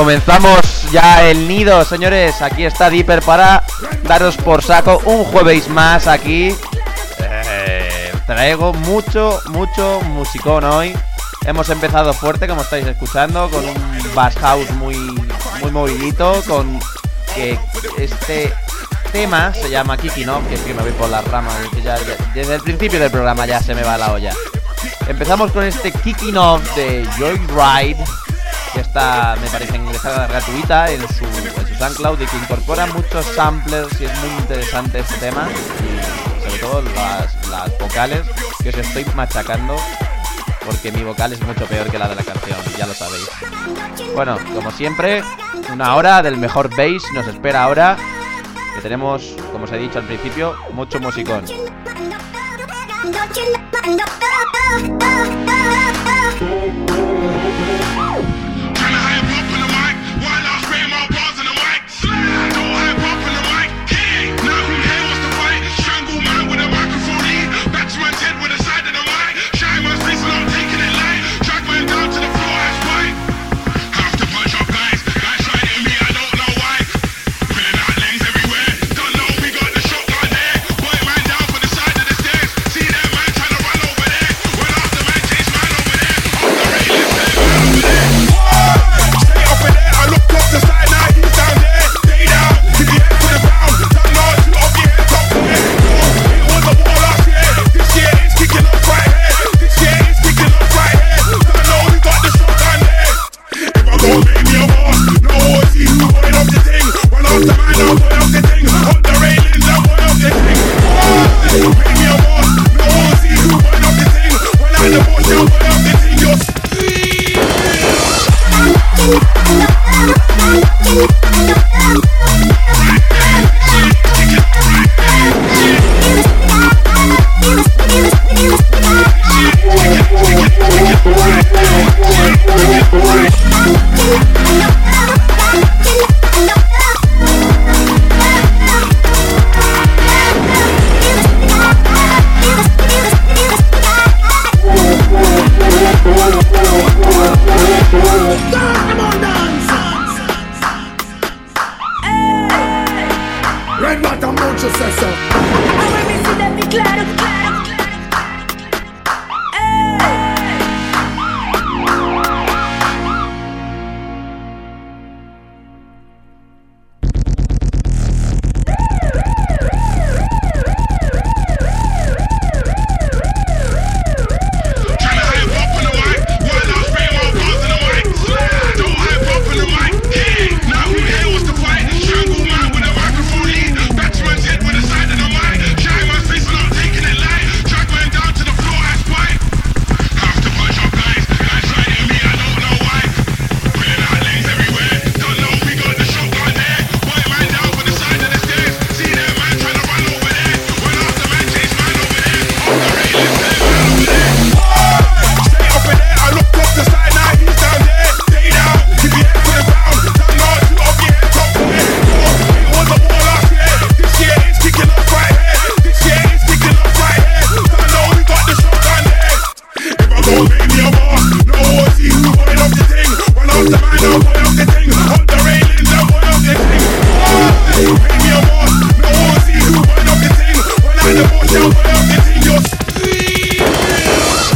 Comenzamos ya el nido, señores. Aquí está Dipper para daros por saco un jueves más aquí. Eh, traigo mucho, mucho musicón hoy. Hemos empezado fuerte, como estáis escuchando, con un bass house muy, muy movidito, con que este tema se llama Kicking Off, que es que me voy por las ramas, desde el principio del programa ya se me va la olla. Empezamos con este Kicking Off de Joyride, que está, me parece, descarga gratuita en su, en su SoundCloud y que incorpora muchos samplers y es muy interesante este tema. Y sobre todo las, las vocales que os estoy machacando porque mi vocal es mucho peor que la de la canción, ya lo sabéis. Bueno, como siempre, una hora del mejor bass nos espera ahora. Que tenemos, como os he dicho al principio, mucho musicón.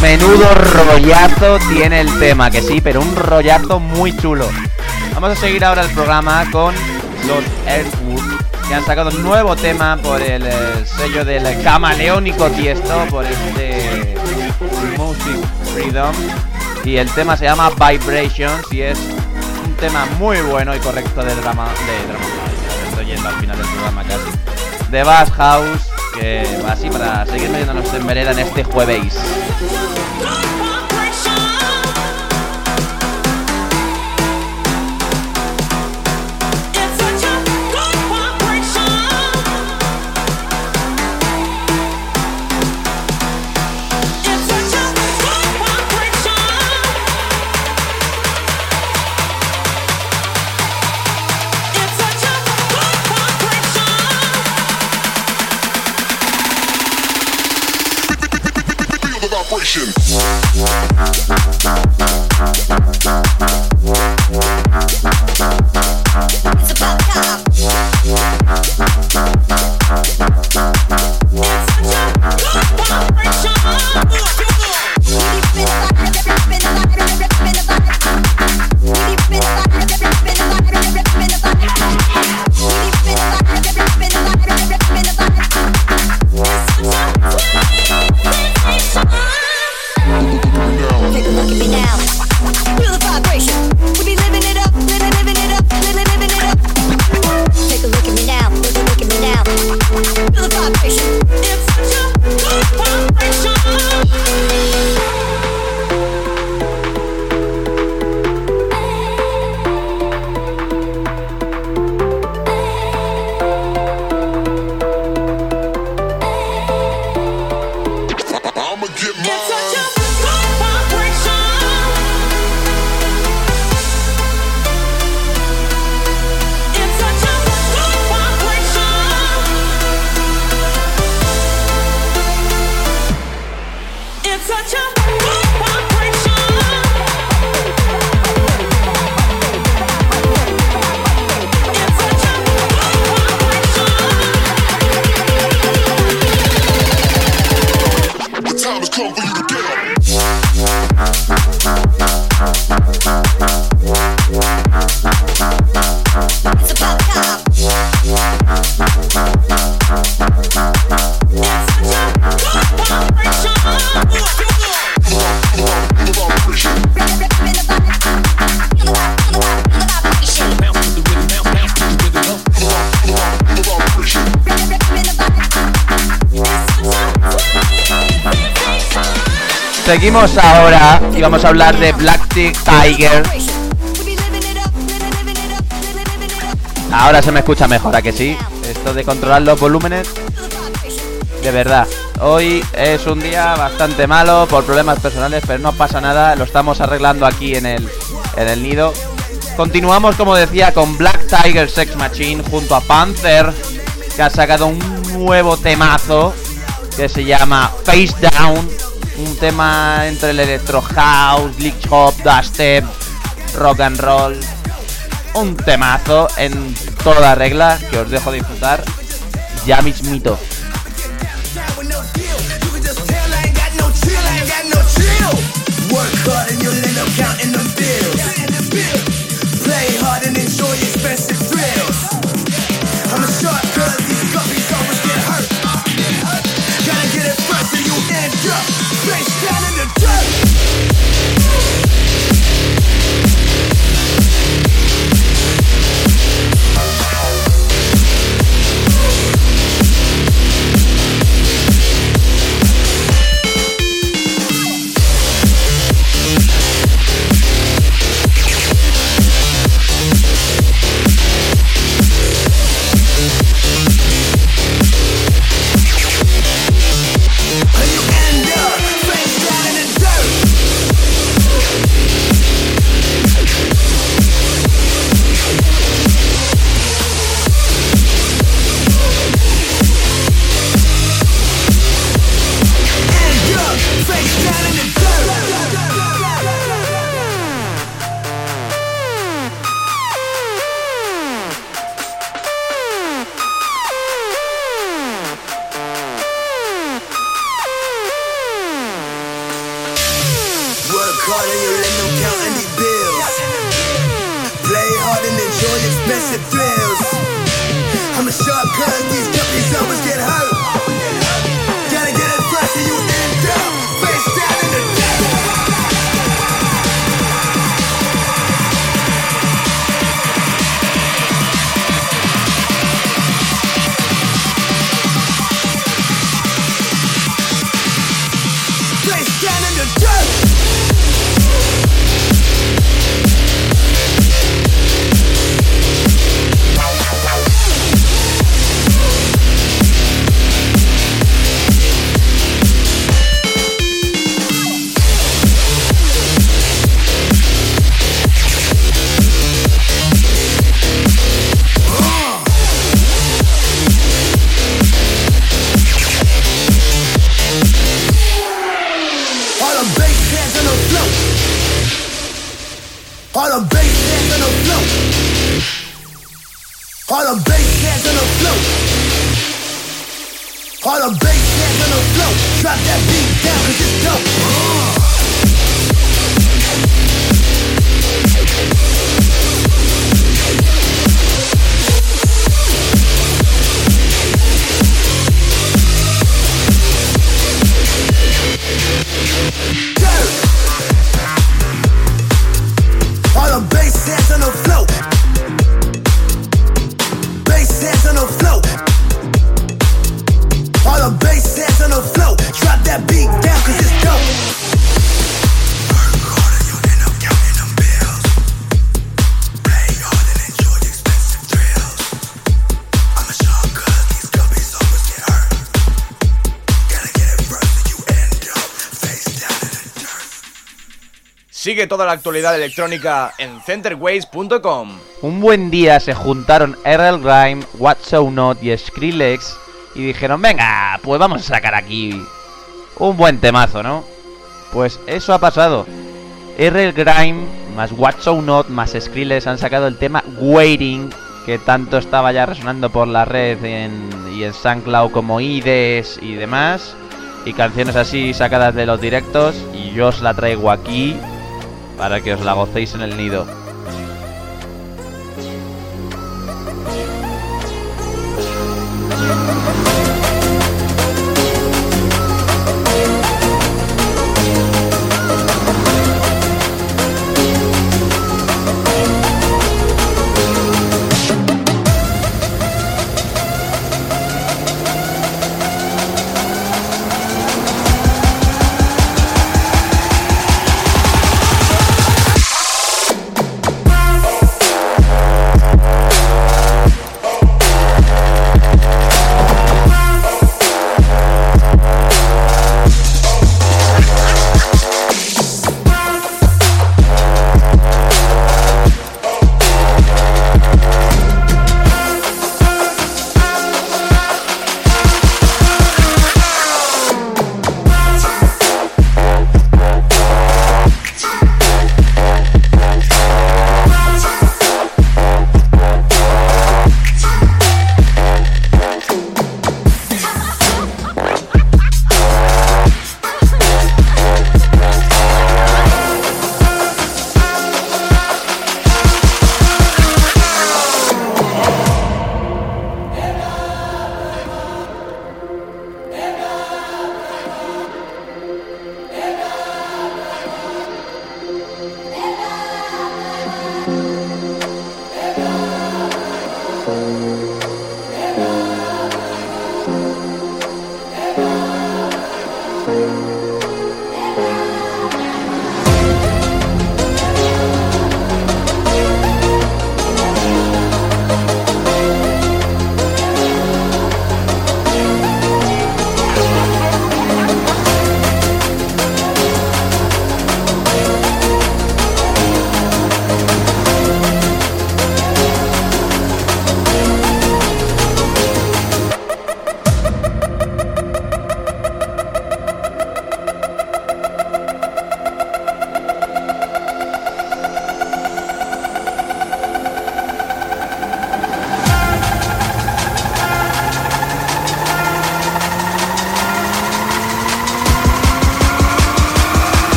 Menudo rollazo tiene el tema, que sí, pero un rollazo muy chulo. Vamos a seguir ahora el programa con los Earthwood, que han sacado un nuevo tema por el eh, sello del camaleónico Tiesto, por este Music Freedom. Y el tema se llama Vibrations y es un tema muy bueno y correcto de drama. De drama. Estoy yendo al final del programa casi. De Bass House, que así para seguir metiéndonos en vereda en este jueves. session. It's about time. It's about time. Seguimos ahora y vamos a hablar de Black Tiger. Ahora se me escucha mejor, ¿a que sí? Esto de controlar los volúmenes, de verdad. Hoy es un día bastante malo por problemas personales, pero no pasa nada, lo estamos arreglando aquí en el, en el nido. Continuamos, como decía, con Black Tiger Sex Machine junto a Panther, que ha sacado un nuevo temazo que se llama Face Down. Un tema entre el electro house, glitch hop, dubstep, rock and roll. Un temazo en toda regla que os dejo disfrutar ya mismito. Work down the bass hands on the floor. Sigue toda la actualidad electrónica en centerways.com. Un buen día se juntaron RL Grime, What's So Not y Skrillex y dijeron, venga, pues vamos a sacar aquí un buen temazo, ¿no? Pues eso ha pasado. RL Grime más What's So Not más Skrillex han sacado el tema Waiting, que tanto estaba ya resonando por la red en- y en SoundCloud como IDES y demás. Y canciones así sacadas de los directos. Y yo os la traigo aquí para que os la gocéis en el nido.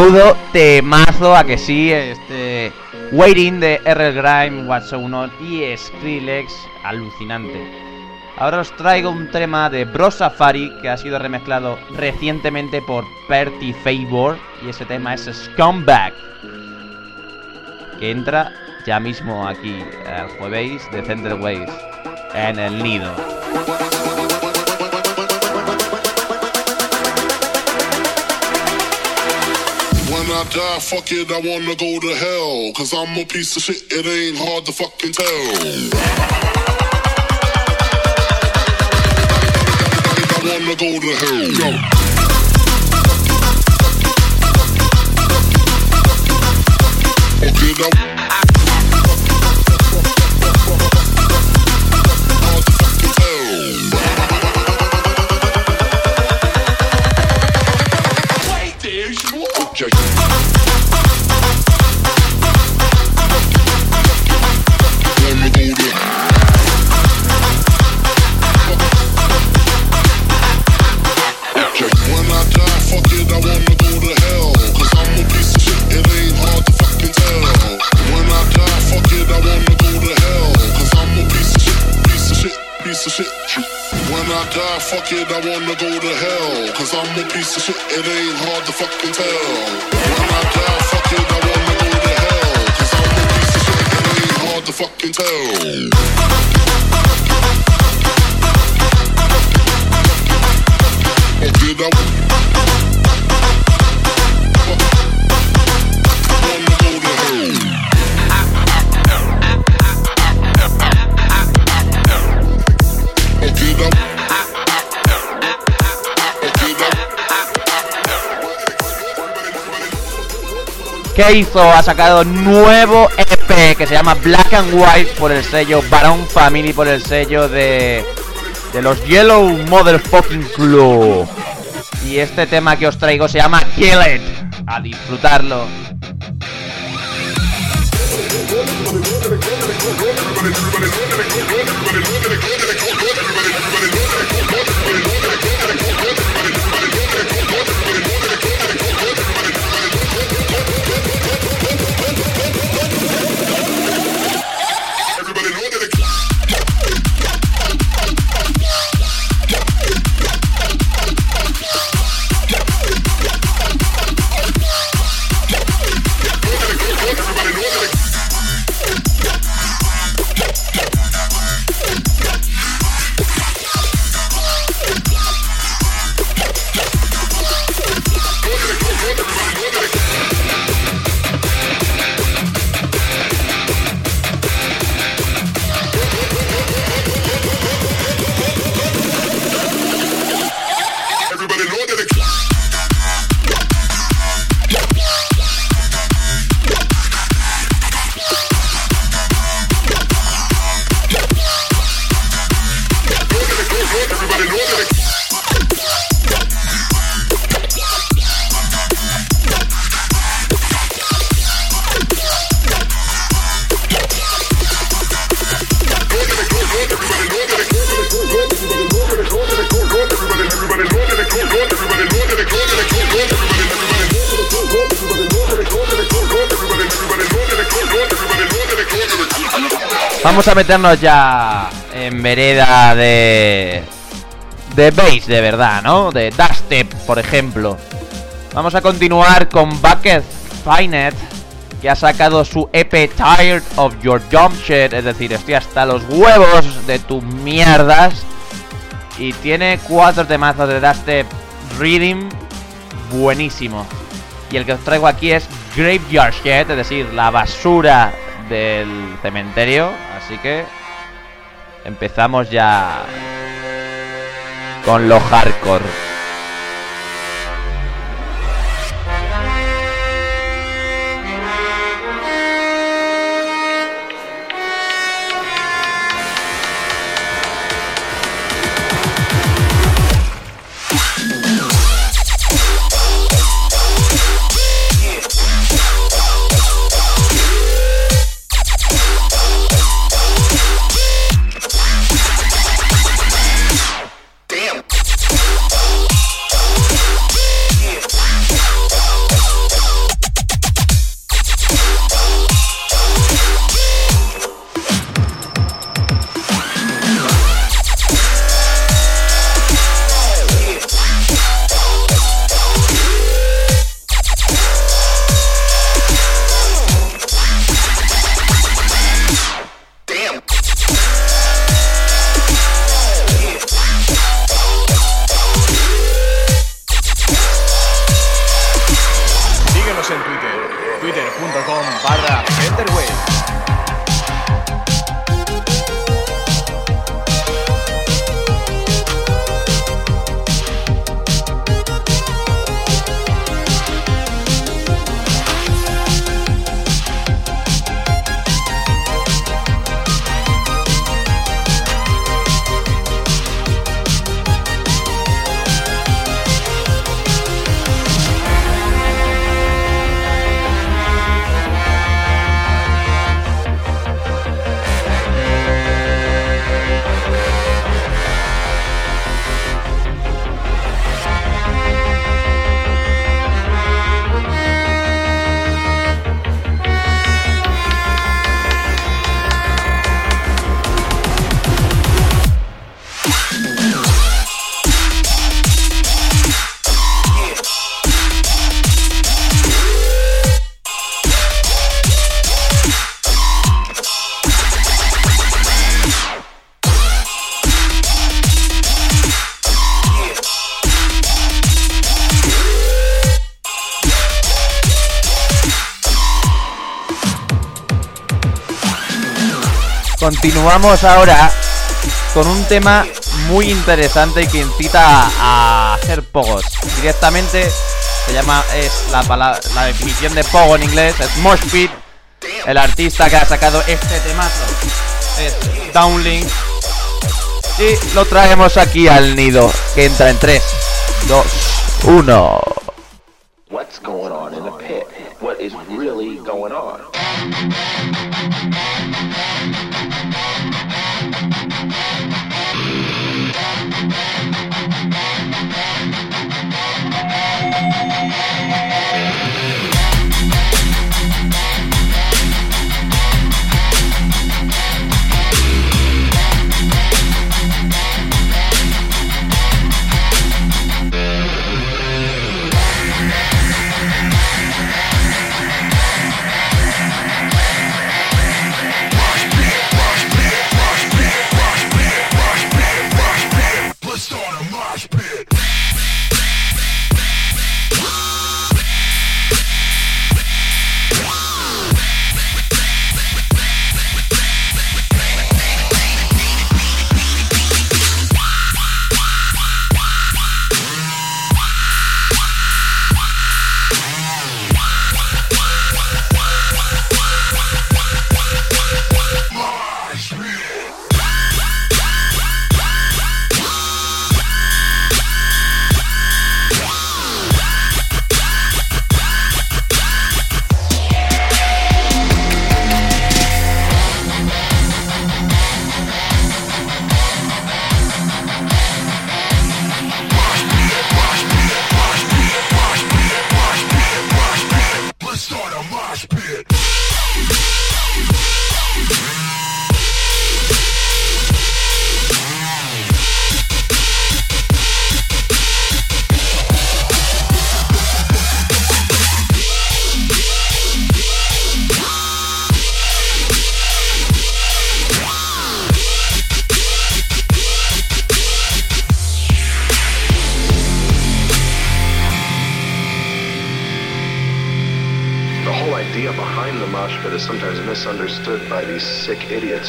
Menudo temazo a que sí, este Waiting de RL Grime, What's Not y Skrillex, alucinante. Ahora os traigo un tema de Bro Safari que ha sido remezclado recientemente por Perty Favor y ese tema es Scumbag que entra ya mismo aquí el jueves de Center Waves en el nido. I die, fuck it, I wanna go to hell. Cause I'm a piece of shit, it ain't hard to fucking tell. I wanna go to hell. Yo. Fuck fuck it, I wanna go to hell. Cause I'm a piece of shit, it ain't hard to fucking tell. When I die, fuck it, I wanna go to hell. Cause I'm a piece of shit, it ain't hard to fucking tell. Okay, that that ¿Qué hizo? Ha sacado nuevo EP que se llama Black and White por el sello Baron Family, por el sello de, de los Yellow Motherfucking Club. Y este tema que os traigo se llama Kill It. A disfrutarlo. A meternos ya en vereda de. de bass de verdad, ¿no? De dubstep, por ejemplo. Vamos a continuar con Bucket Finet, que ha sacado su EP Tired of Your Jump Shit, es decir, estoy hasta los huevos de tus mierdas. Y tiene cuatro temazos de dubstep reading buenísimo. Y el que os traigo aquí es Graveyard Shit, es decir, la basura del cementerio. Así que empezamos ya con lo hardcore. Continuamos ahora con un tema muy interesante que incita a, hacer pogos. Directamente se llama, es la, palabra, la definición de pogo en inglés, es Mosh. El artista que ha sacado este temazo es Downlink. Y lo traemos aquí al nido, que entra en 3, 2, 1. What's going on in the pit? What is really going on?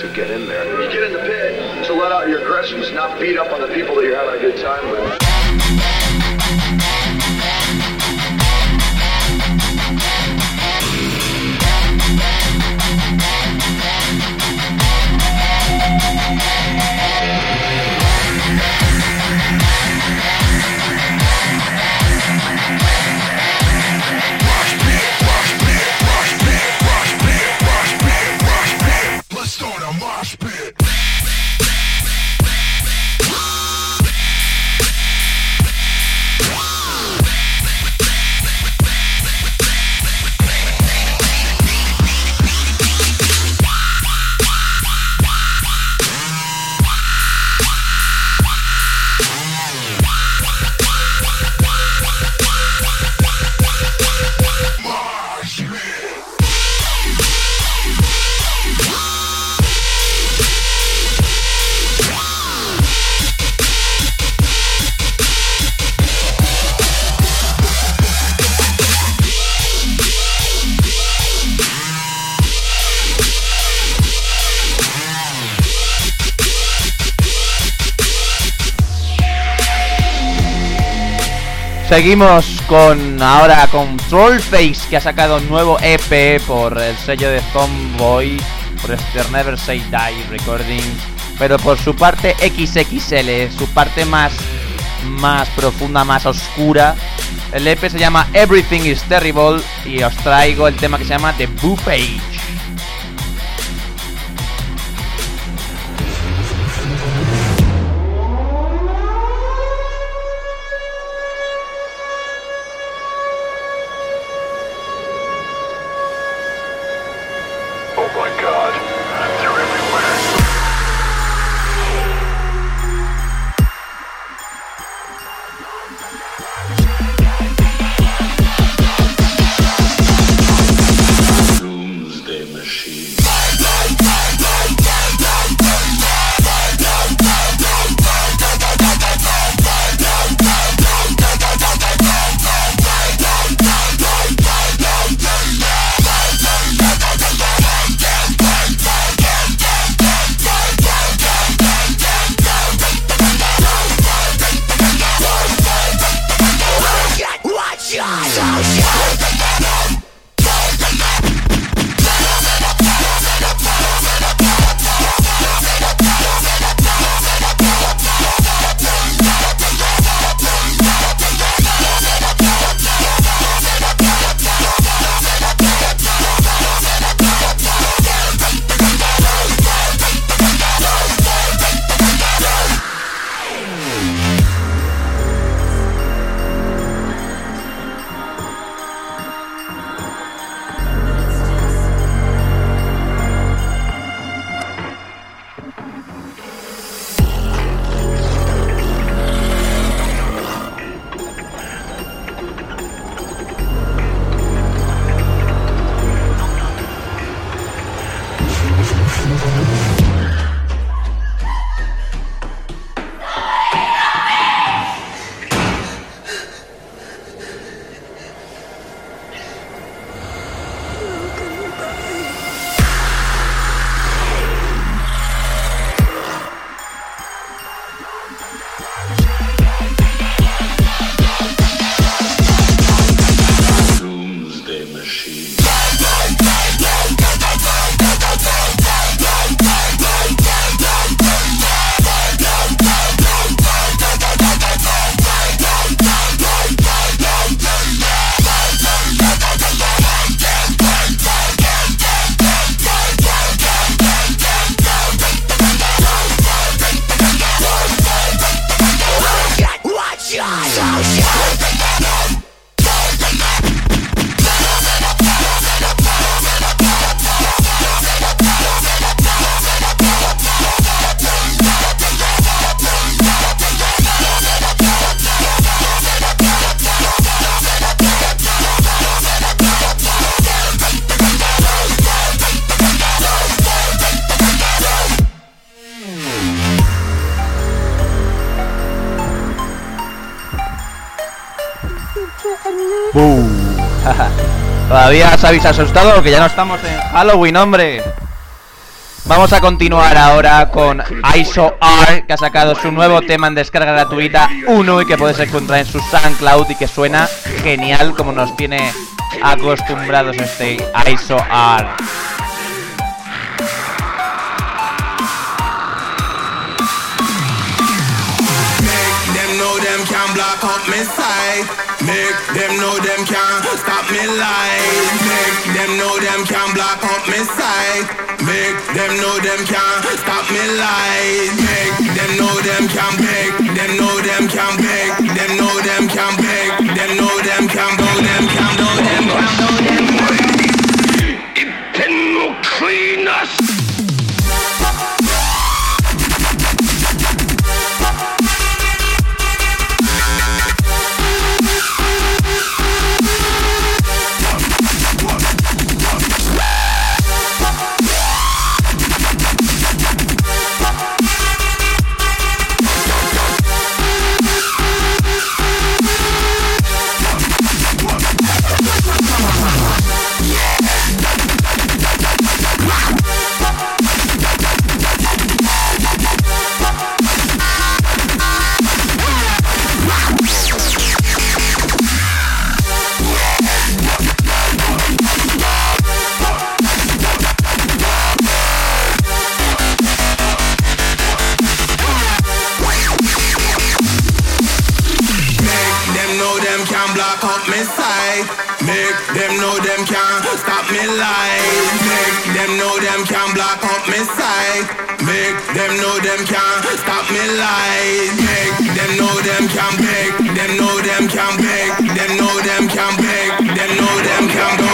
Who get in Seguimos con ahora con Trollface que ha sacado un nuevo EP por el sello de Zombboy, por este Never Say Die Recordings, pero por su parte XXL, su parte más más profunda, más oscura. El EP se llama Everything is Terrible y os traigo el tema que se llama The Boo Todavía habéis asustado que ya no estamos en Halloween, hombre. Vamos a continuar ahora con ISO R, que ha sacado su nuevo tema en descarga gratuita 1 y que puedes encontrar en su SoundCloud y que suena genial como nos tiene acostumbrados este ISO R. and block up my sight. Make them know them can't stop me light. Make them know them can't block up my sight. Make them know them can't stop me light. Make them know them can't make. Them know them can't make. Them know them can't make. Them know them can't go. Them can't go. Them can't go. Them can't go. It can clean us. Me. Make them know them can block up me side. Make them know them can stop me life. Make them know them can beg. Them know them can beg. Them know them can beg. Them know them can know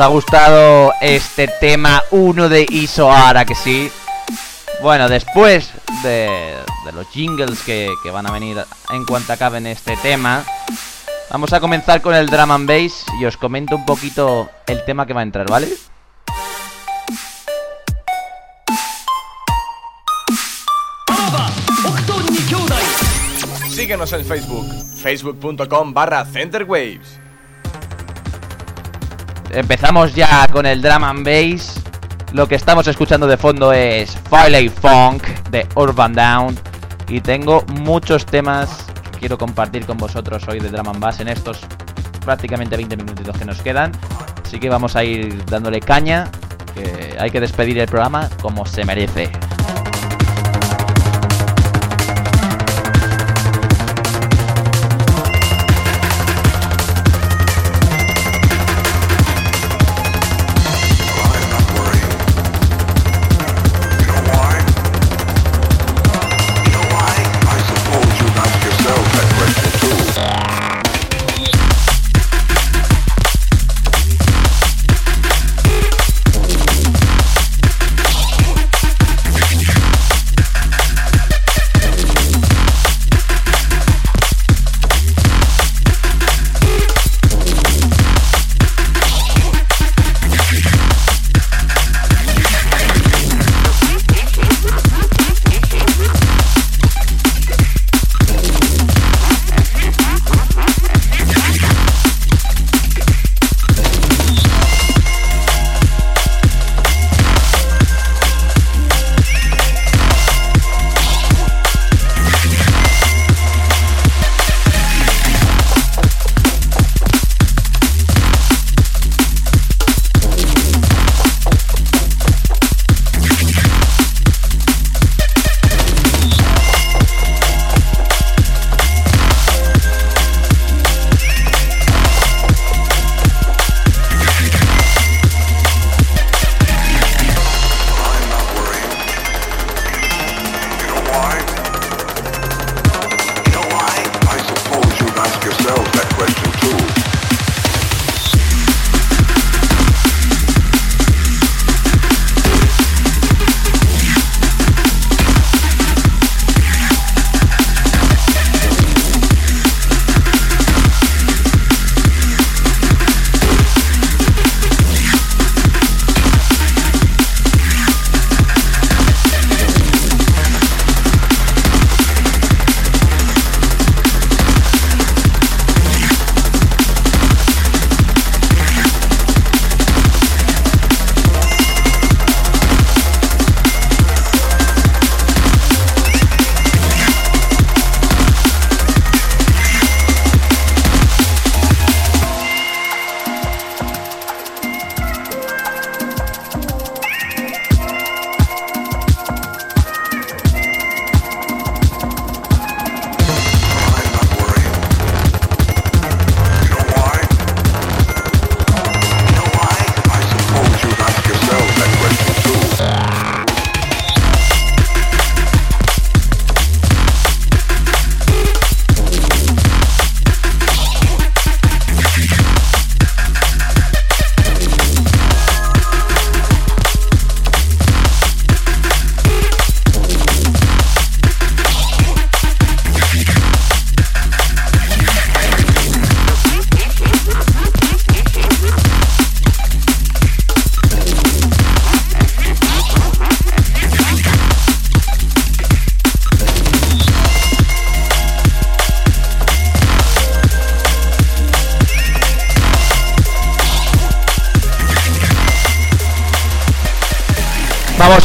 ¿Os ha gustado este tema 1 de Isoara que sí? Bueno, después de, los jingles que, que van a venir en cuanto acaben este tema, vamos a comenzar con el drum and bass y os comento un poquito el tema que va a entrar, ¿vale? Síguenos en Facebook, facebook.com barra centerwaves. Empezamos ya con el drum and bass. Lo que estamos escuchando de fondo es Firelight Funk de Urban Down. Y tengo muchos temas que quiero compartir con vosotros hoy de drum and bass en estos prácticamente 20 minutitos que nos quedan. Así que vamos a ir dándole caña, que hay que despedir el programa como se merece.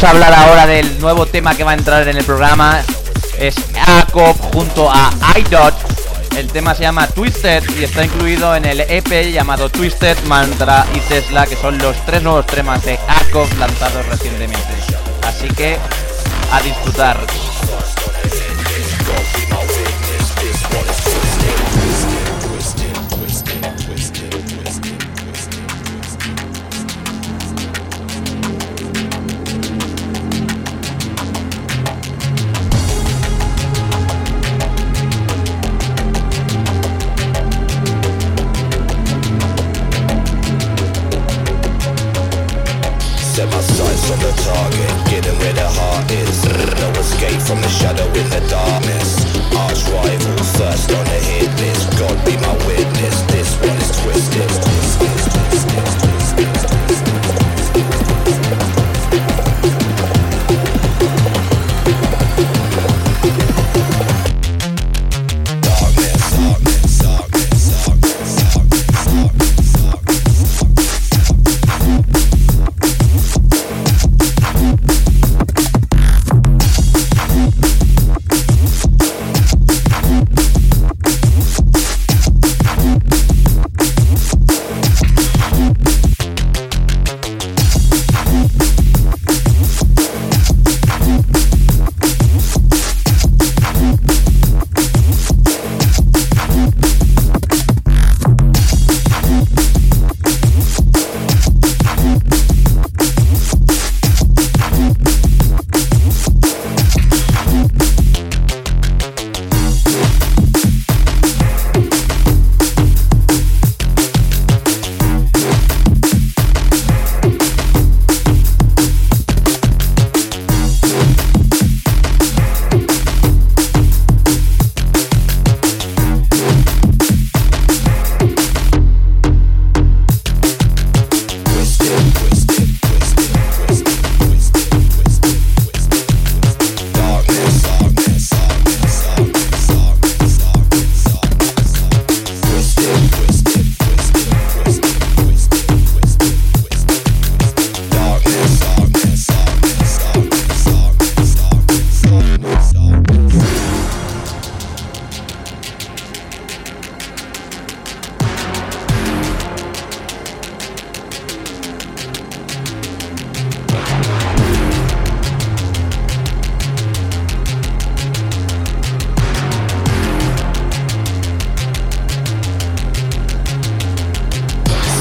A hablar ahora del nuevo tema que va a entrar en el programa. Es ACOP junto a iDot. El tema se llama Twisted y está incluido en el EP llamado Twisted, Mantra y Tesla, que son los tres nuevos temas de ACOP lanzados recientemente. Así que a disfrutar.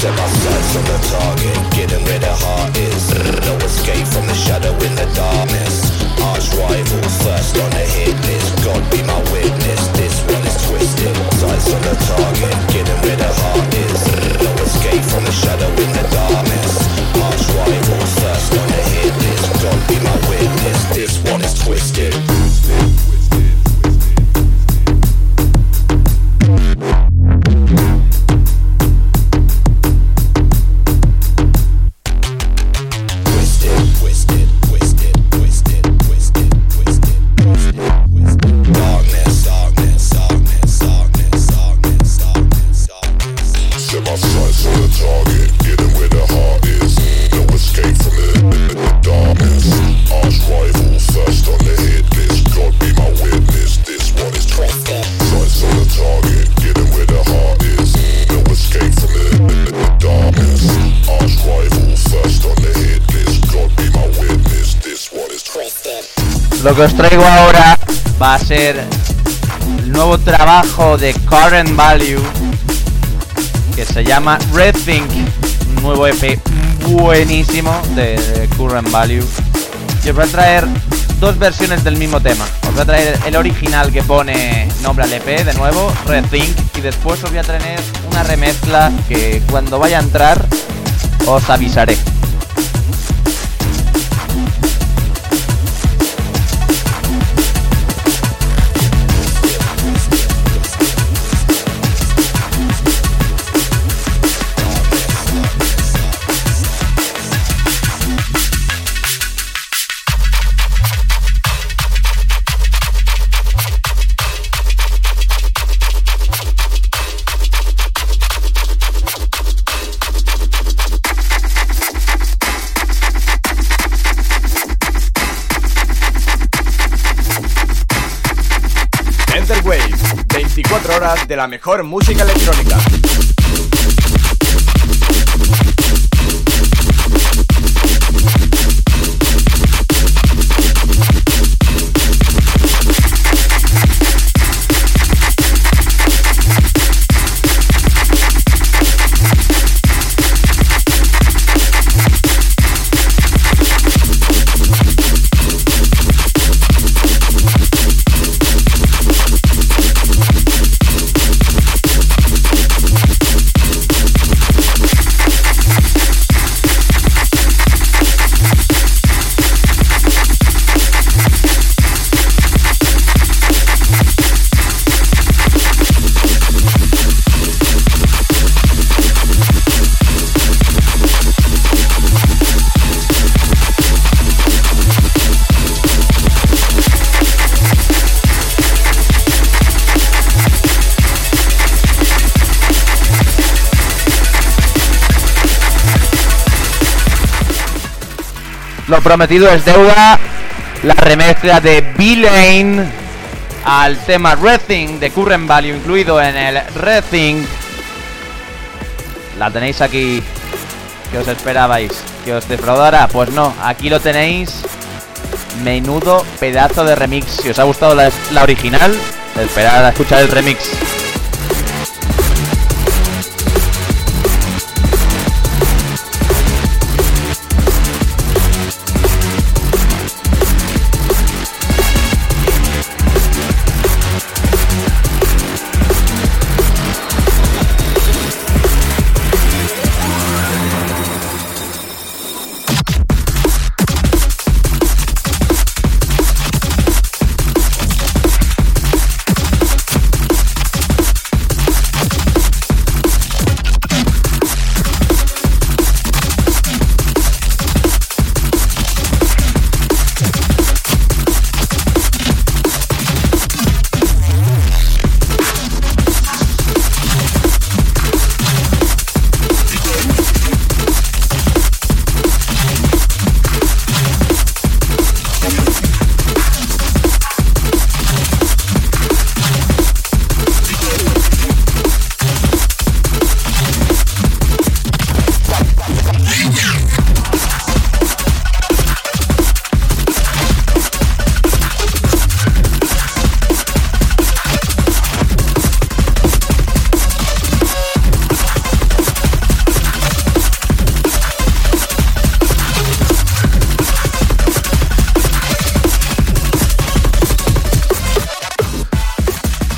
to my sights on the target. Getting where the heart is. No escape from the shadow in the darkness. Arch rival first on the hit list. God be my witness, this one is twisted. Sights on the target, getting where the heart is. No escape from the shadow in the darkness. Arch rival first on the hit list. God be my witness, this one is twisted. Lo que os traigo ahora va a ser el nuevo trabajo de Current Value que se llama Rethink, un nuevo EP buenísimo de, Current Value. Y os voy a traer dos versiones del mismo tema. Os voy a traer el original que pone nombre al EP de nuevo, Rethink, y después os voy a traer una remezcla que cuando vaya a entrar os avisaré. De la mejor música electrónica. Lo prometido es deuda. La remezcla de B-Lane al tema Rethink de Current Value incluido en el Rethink. La tenéis aquí. ¿Qué os esperabais? ¿Que os defraudara? Pues no, aquí lo tenéis. Menudo pedazo de remix. Si os ha gustado la, la original, esperad a escuchar el remix.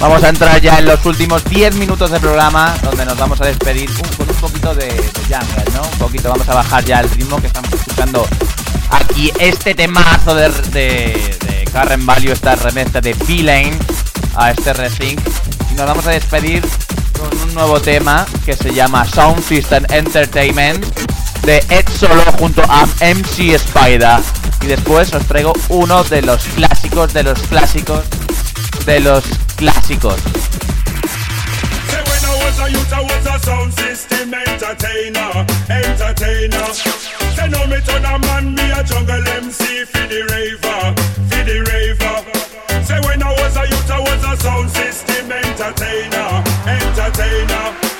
Vamos a entrar ya en los últimos 10 minutos de programa, donde nos vamos a despedir con un poquito de, de ¿no? Un poquito, vamos a bajar ya el ritmo que estamos escuchando aquí este temazo de, de, de Value, esta remezcla de B-Lane a este Rethink. Y nos vamos a despedir con un nuevo tema que se llama Sound System Entertainment de Ed Solo junto a MC Spider. Y después os traigo uno de los clásicos de los clásicos de los clásicos. Say when was i you towards our system entertainer entertainer Say no me to the man me at Jungle MC, fiddy raver, fiddy raver. Say when I was a youth, I was a sound system entertainer, entertainer.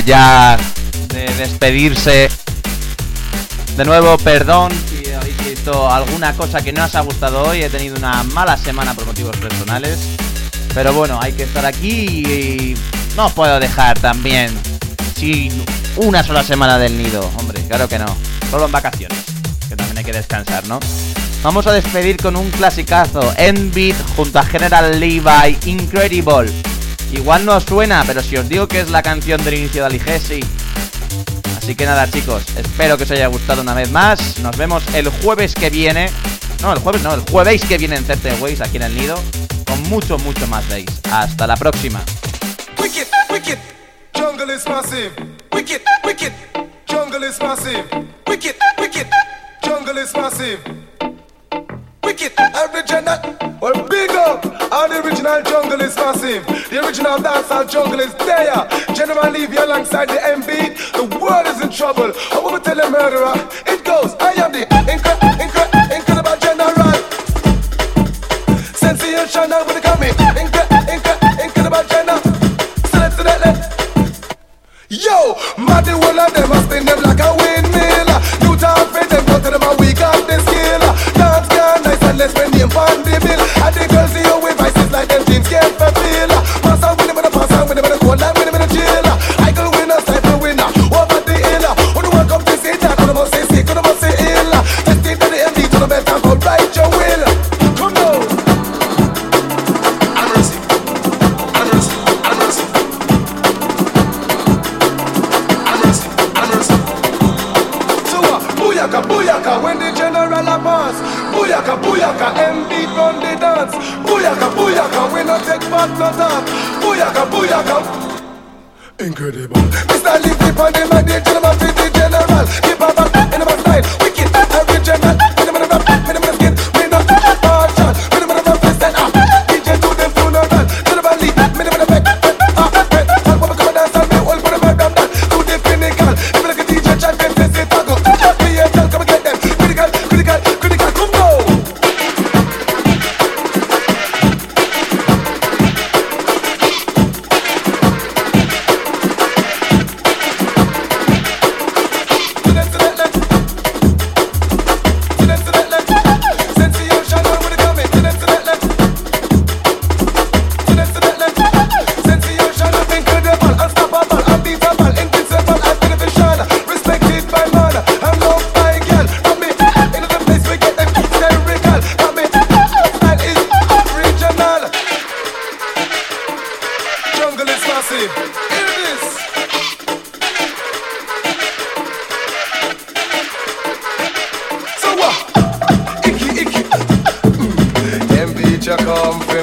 Ya de despedirse. De nuevo, perdón si habéis visto alguna cosa que no os ha gustado hoy. He tenido una mala semana por motivos personales. Pero bueno, hay que estar aquí y no os puedo dejar también sin una sola semana del nido. Hombre, claro que no. Solo en vacaciones. Que también hay que descansar, ¿no? Vamos a despedir con un clasicazo. Endbeat junto a General Levi. Incredible. Igual no os suena, pero si os digo que es la canción del inicio de Aligesi. Así que nada, chicos, espero que os haya gustado una vez más. Nos vemos el jueves que viene. No, el jueves no, el jueves que viene en Certain Ways aquí en el nido. Con mucho, mucho más Days. Hasta la próxima. Wicked, wicked. Wicked, original. Well, big up. All the original jungle is massive. The original dancehall jungle is there. General Levy alongside the MB. The world is in trouble. I will tell a murderer. It goes. I am the incre- incre- incredible general. Sensational when it coming. Incre- incre- incredible general. Select, select, select. Yo, mad the whole them, I spin them like a windmill. You talk for them, go to them and we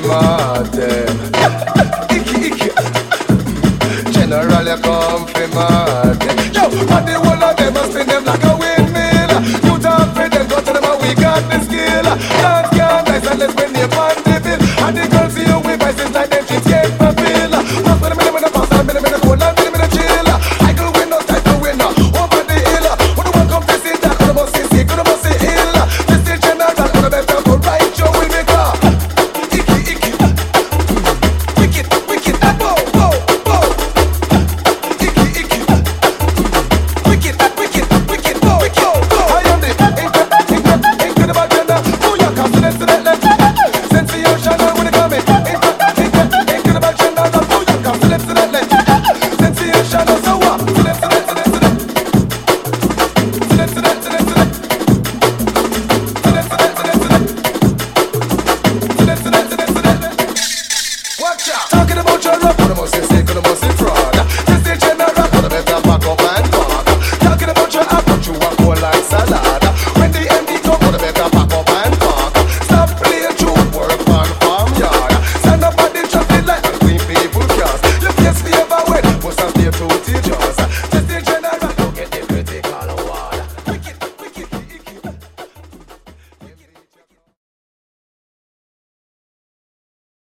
mad. General you come from mad. Yo, the